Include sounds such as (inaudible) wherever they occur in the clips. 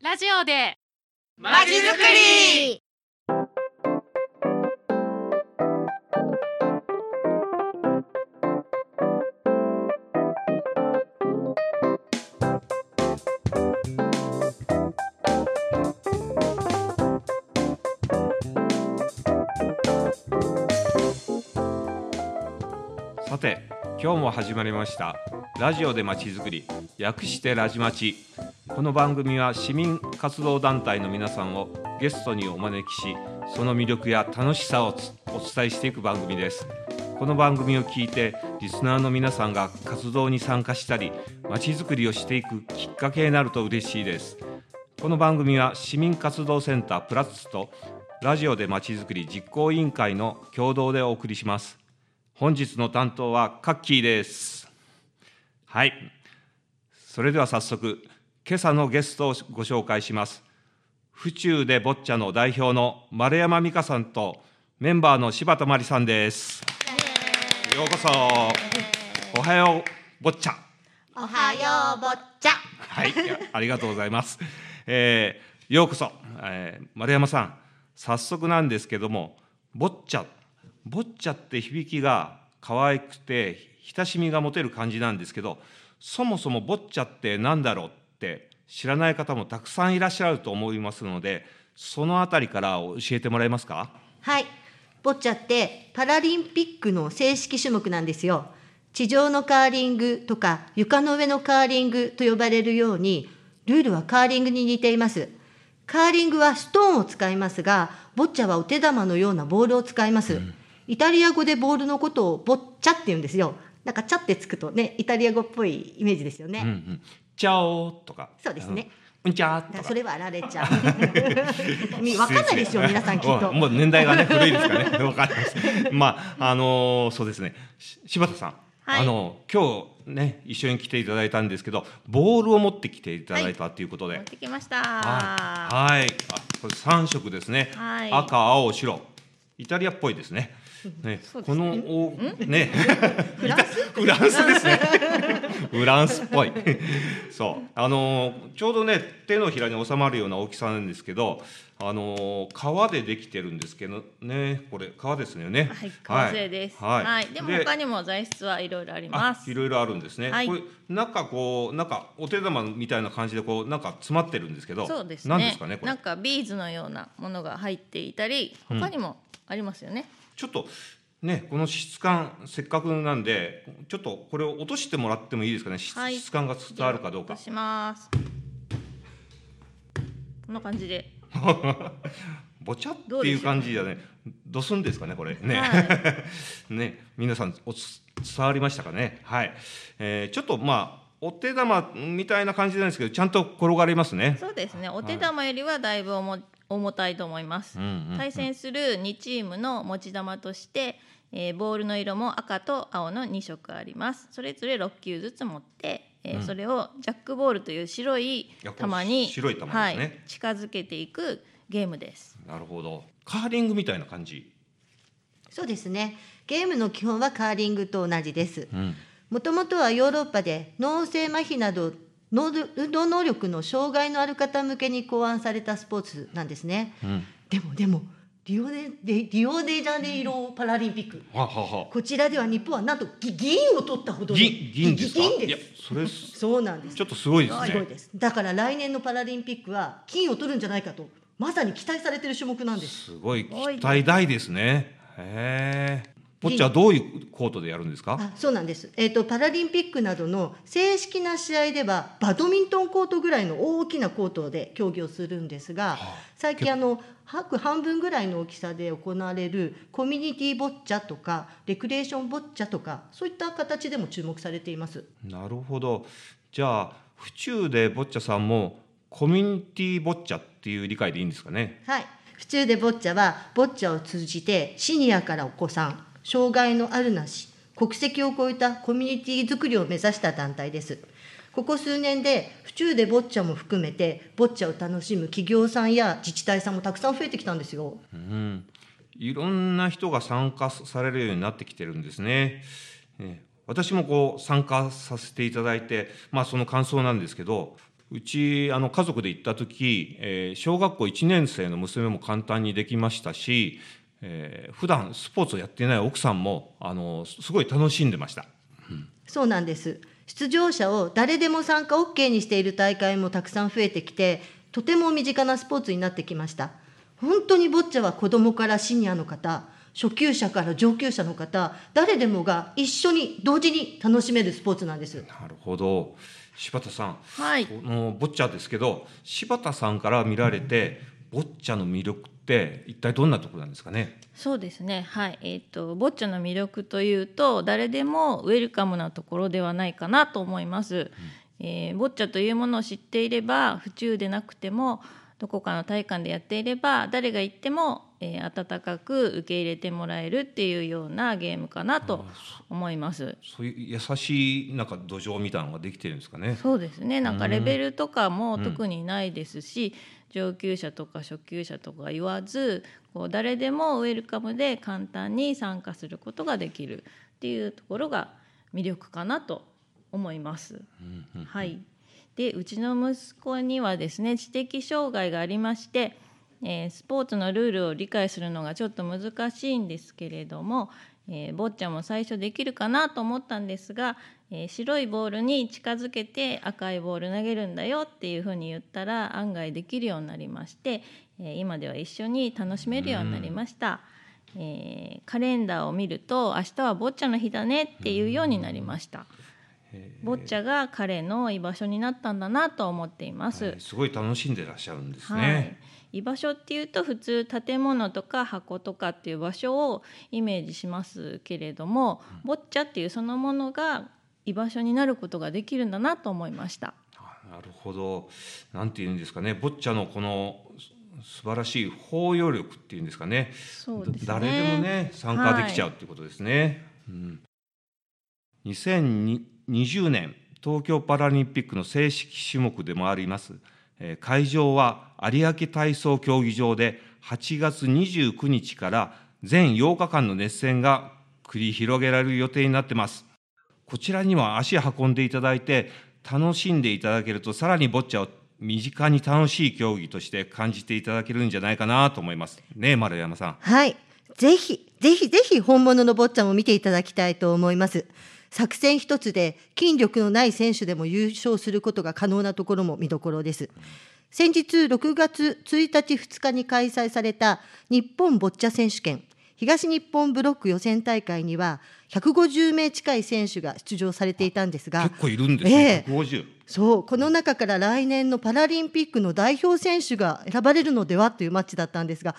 ラジオで。まちづくり。さて今日も始まりました。ラジオでまちづくり。略してラジマチこの番組は市民活動団体の皆さんをゲストにお招きしその魅力や楽しさをお伝えしていく番組です。この番組を聞いてリスナーの皆さんが活動に参加したりまちづくりをしていくきっかけになると嬉しいです。この番組は市民活動センタープラッツとラジオでまちづくり実行委員会の共同でお送りします。本日の担当はカッキーです。はい。それでは早速今朝のゲストをご紹介します。府中でボッチャの代表の丸山美香さんとメンバーの柴田真理さんです。ようこそ。おはようボッチャおはようぼっちゃはいありがとうございます、えーようこそ、えー丸山さん早速なんですけどもボッチャボッチャって響きが可愛くて親しみが持てる感じなんですけどそもそもボッチャって何だろう？って知らない方もたくさんいらっしゃると思いますのでそのあたりから教えてもらえますか？はい。ボッチャってパラリンピックの正式種目なんですよ。地上のカーリングとか床の上のカーリングと呼ばれるようにルールはカーリングに似ています。カーリングはストーンを使いますがボッチャはお手玉のようなボールを使います、イタリア語でボールのことをボッチャって言うんですよ。なんかチャってつくとねイタリア語っぽいイメージですよね、うんうんチャオとか。そうですね。うん。ちゃそれはあられちゃう。みわかん。ないですよ、皆さん。きっとお。もう年代がね古いですかね。わかります。まああのーそうですね。し柴田さん、はいあの今日ね一緒に来ていただいたん。ですけど、ボールを持ってきていただいたということで、持ってきました。はいはい。あこれ三色ですね。はい赤青白。イタリアっぽいですね。ね、このおね (laughs) フランス？(laughs) フランスですね。(laughs) フランスっぽい。そうあのーちょうどね手のひらに収まるような大きさなんですけど、あのー革でできてるんですけどねこれ革ですよね。はい、完成です。はい。はい、でも他にも材質はいろいろあります。あいろいろあるんですね。はいこれ中こうなんかお手玉みたいな感じでこうなんか詰まってるんですけど、そうですね。何ですかねこれ？なん。かビーズのようなものが入っていたり、うん他にもありますよね。ちょっとねこの質感せっかくなんでちょっとこれを落としてもらってもいいですかね？質,、はい質感が伝わるかどうか。します。こんな感じで。(laughs) ぼちゃっていう感じじゃねどすんですかねこれね、は (laughs) ね皆さんおつ伝わりましたかね？はい、えーちょっとまあお手玉みたいな感じなんですけどちゃんと転がりますねそうですね。お手玉よりはだいぶ重重たいと思います。うんうんうん。対戦する2チームの持ち玉として、えーボールの色も赤と青の2色あります。それぞれ6球ずつ持って、えーうん。それをジャックボールという白いやこう玉に白い玉ですね。はい、近づけていくゲームです。なるほど。カーリングみたいな感じ、そうですね。ゲームの基本はカーリングと同じです。うん、もともとはヨーロッパで脳性麻痺など脳運動能力の障害のある方向けに考案されたスポーツなんですね。うん、でもでもリオデでリオデジャネイロパラリンピック。ははは。こちらでは日本はなんとぎ銀を取ったほどの銀銀です。それすそうなんです。ちょっとすごいですね。すごいです。だから来年のパラリンピックは金を取るんじゃないかとまさに期待されている種目なんです。すごいすごい。期待大ですね。へえこっちはどういうコートでやるんですか？あそうなんです、えー、とパラリンピックなどの正式な試合ではバドミントンコートぐらいの大きなコートで競技をするんですが、最近あの白半分ぐらいの大きさで行われるコミュニティボッチャとかレクレーションボッチャとかそういった形でも注目されています。なるほど。じゃあ府中でボッチャさんもコミュニティボッチャっていう理解でいいんですかね？はい、府中でボッチャはボッチャを通じてシニアからお子さん障害のあるなし国籍を超えたコミュニティづくりを目指した団体です。ここ数年で府中でボッチャも含めてボッチャを楽しむ企業さんや自治体さんもたくさん増えてきたんですよ。うん。いろんな人が参加されるようになってきてるんですね。ね。私もこう参加させていただいて、まあ、その感想なんですけどうちあの家族で行った時、えー小学校1年生の娘も簡単にできましたし、えー普段スポーツをやっていない奥さんもあのすごい楽しんでました。そうなんです。出場者を誰でも参加 OK にしている大会もたくさん増えてきて、とても身近なスポーツになってきました。本当にボッチャは子どもからシニアの方、初級者から上級者の方、誰でもが一緒に同時に楽しめるスポーツなんです。なるほど柴田さん、はいこのボッチャですけど柴田さんから見られてボッチャの魅力って一体どんなところなんですかね？そうですね。はい。えっ、とボッチャの魅力というと誰でもウェルカムなところではないかなと思います、えーボッチャというものを知っていれば府中でなくてもどこかの体育館でやっていれば誰が行っても、えー温かく受け入れてもらえるっていうようなゲームかなと思います。そういう優しいなんか土壌みたいなのができてるんですかね。そうですね。なんかレベルとかもうん。特にないですし、上級者とか初級者とか言わずこう誰でもウェルカムで簡単に参加することができるっていうところが魅力かなと思います。うんうん。はい、でうちの息子にはですね知的障害がありまして、えースポーツのルールを理解するのがちょっと難しいんですけれども、えーボッチャも最初できるかなと思ったんですが、えー白いボールに近づけて赤いボール投げるんだよっていうふうに言ったら案外できるようになりまして、え今では一緒に楽しめるようになりました。えカレンダーを見ると明日はボッチャの日だねっていうようになりました。ボッチャが彼の居場所になったんだなと思っています。はいすごい楽しんでらっしゃるんですはいね。、居場所っていうと普通建物とか箱とかっていう場所をイメージしますけれども、ボッチャっていうそのものが居場所になることができるんだなと思いました。あなるほどなんていうんですかねボッチャのこのす素晴らしい包容力っていうんですかねね。誰でもね参加できちゃうっていうことですね。うん、2020年東京パラリンピックの正式種目でもあります、会場は有明体操競技場で8月29日から全8日間の熱戦が繰り広げられる予定になってます。こちらには足を運んでいただいて楽しんでいただけるとさらにボッチャを身近に楽しい競技として感じていただけるんじゃないかなと思います。ね丸山さん。はい。ぜひ、ぜひぜひ本物のボッチャも見ていただきたいと思います。作戦一つで筋力のない選手でも優勝することが可能なところも見どころです。先日6月1日2日に開催された日本ボッチャ選手権東日本ブロック予選大会には150名近い選手が出場されていたんですが結構いるんですね。ええ150。そう、この中から来年のパラリンピックの代表選手が選ばれるのではというマッチだったんですが、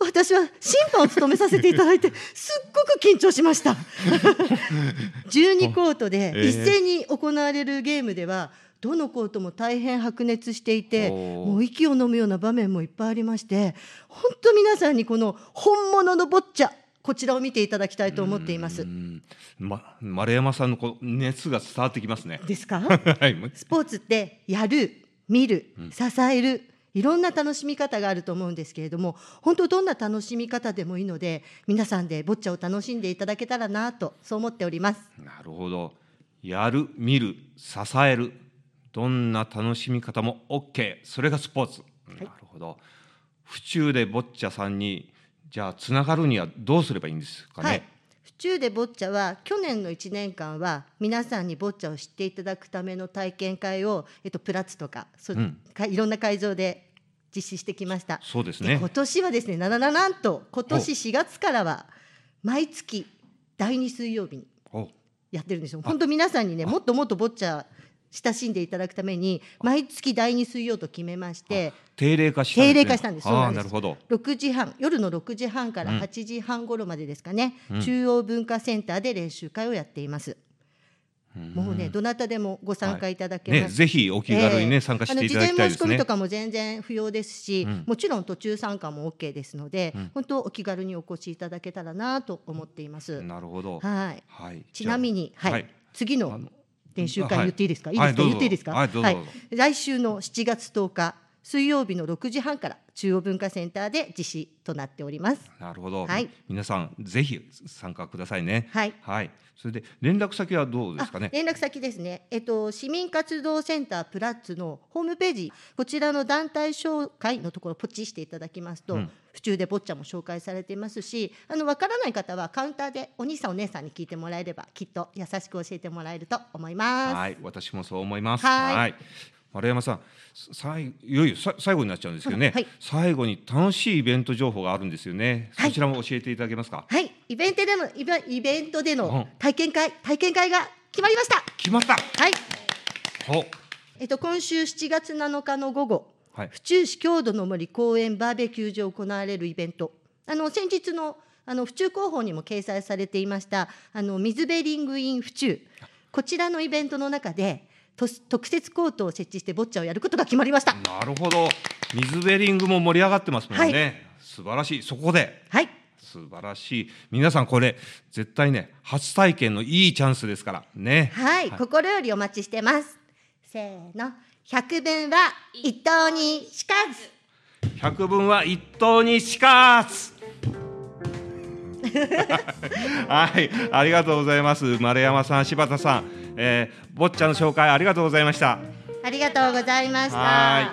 私は審判を務めさせていただいて、すっごく緊張しました。(laughs) 12コートでええ一斉に行われるゲームでは、どのコートも大変白熱していて、もう息を飲むような場面もいっぱいありまして、本当皆さんにこの本物のボッチャ、こちらを見ていただきたいと思っていますう。んま、丸山さんのこう熱が伝わってきますね。ですか？(laughs) はい。スポーツってやる見る支える、いろんな楽しみ方があると思うんですけれども本当どんな楽しみ方でもいいので皆さんでボッチャを楽しんでいただけたらなとそう思っておりますなるほど。やる、見る、支える。どんな楽しみ方も OK。それがスポーツ。なるほど。府中でボッチャさんにじゃあつながるにはどうすればいいんですかね？はい府中でボッチャは去年の1年間は皆さんにボッチャを知っていただくための体験会を、えっと、プラッツとかそ、うんかいろんな会場で実施してきました。そうですねで今。年はですねななななんと今年4月からは毎月第2水曜日におやってるんですよ。本当皆さんにねもっともっとボッチャ親しんでいただくために毎月第2水曜と決めまして定例化したんです、ね。定例化したんですそうああなんですなるほど。6時半夜の6時半からうん8時半頃までですかね、うん中央文化センターで練習会をやっています。もうねどなたでもご参加いただけね、ます。ぜひお気軽にね、ええ参加していただきたいですね事前申し込みと。かも全然不要ですし、うんもちろん途中参加も OK ですので、うん本当お気軽にお越しいただけたらなと思っています。なるほど。はい。はい。ちなみに、はい、はい次の練習会はい。言っていいですか？いいですか、言っていいですか？はい来週の7月10日、水曜日の6時半から中央文化センターで実施となっております。なるほど、はい。皆さんぜひ参加くださいね。はい。はい。それで連絡先はどうですかね？あ連絡先ですね、えっと、市民活動センタープラッツのホームページ、こちらの団体紹介のところ、ポチしていただきますと、うん。府中で坊ちゃんも紹介されていますし、あの分からない方はカウンターでお兄さん、お姉さんに聞いてもらえれば、きっと優しく教えてもらえると思います。はい。私もそう思います。はい丸山さんさいいよいよさ最後になっちゃうんですけどね、はい。最後に楽しいイベント情報があるんですよね、はい。そちらも教えていただけますか？はい、イベントでもイベイベントでうん。の体験会、体験会が決まりました。決まった。はい、ほえっと、今週7月7日の午後、はい。府中市郷土の森公園バーベキュー場行われるイベント。あの先日のあの府中広報にも掲載されていましたあの水ベリングイン府中。こちらのイベントの中でと特設コートを設置してボッチャをやることが決まりました。なるほど。水ベリングも盛り上がってますもんね、素晴らしい。そこで。はい。素晴らしい。皆さんこれ絶対ね初体験のいいチャンスですから。ね。はい、心よりお待ちしてます。せーの。百分は一等にしかず。百分は一等にしかず (laughs) はいありがとうございます。丸山さん柴田さん、えー、坊ちゃんの紹介ありがとうございました。ありがとうございました。は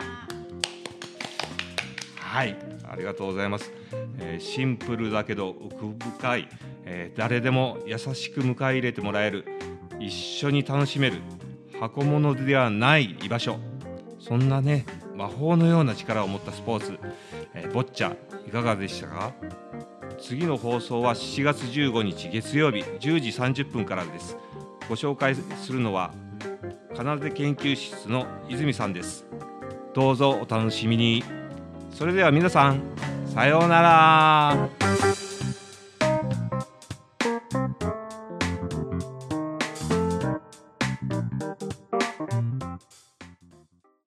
はい、ありがとうございます。えーシンプルだけど奥深い、えー誰でも優しく迎え入れてもらえる、一緒に楽しめる。箱物ではない居場所。そんなね魔法のような力を持ったスポーツ、えーボッチャいかがでしたか？次の放送は7月15日月曜日10時30分からです。ご紹介するのは奏で研究室の泉さんです。どうぞお楽しみに。それでは皆さん、さようなら。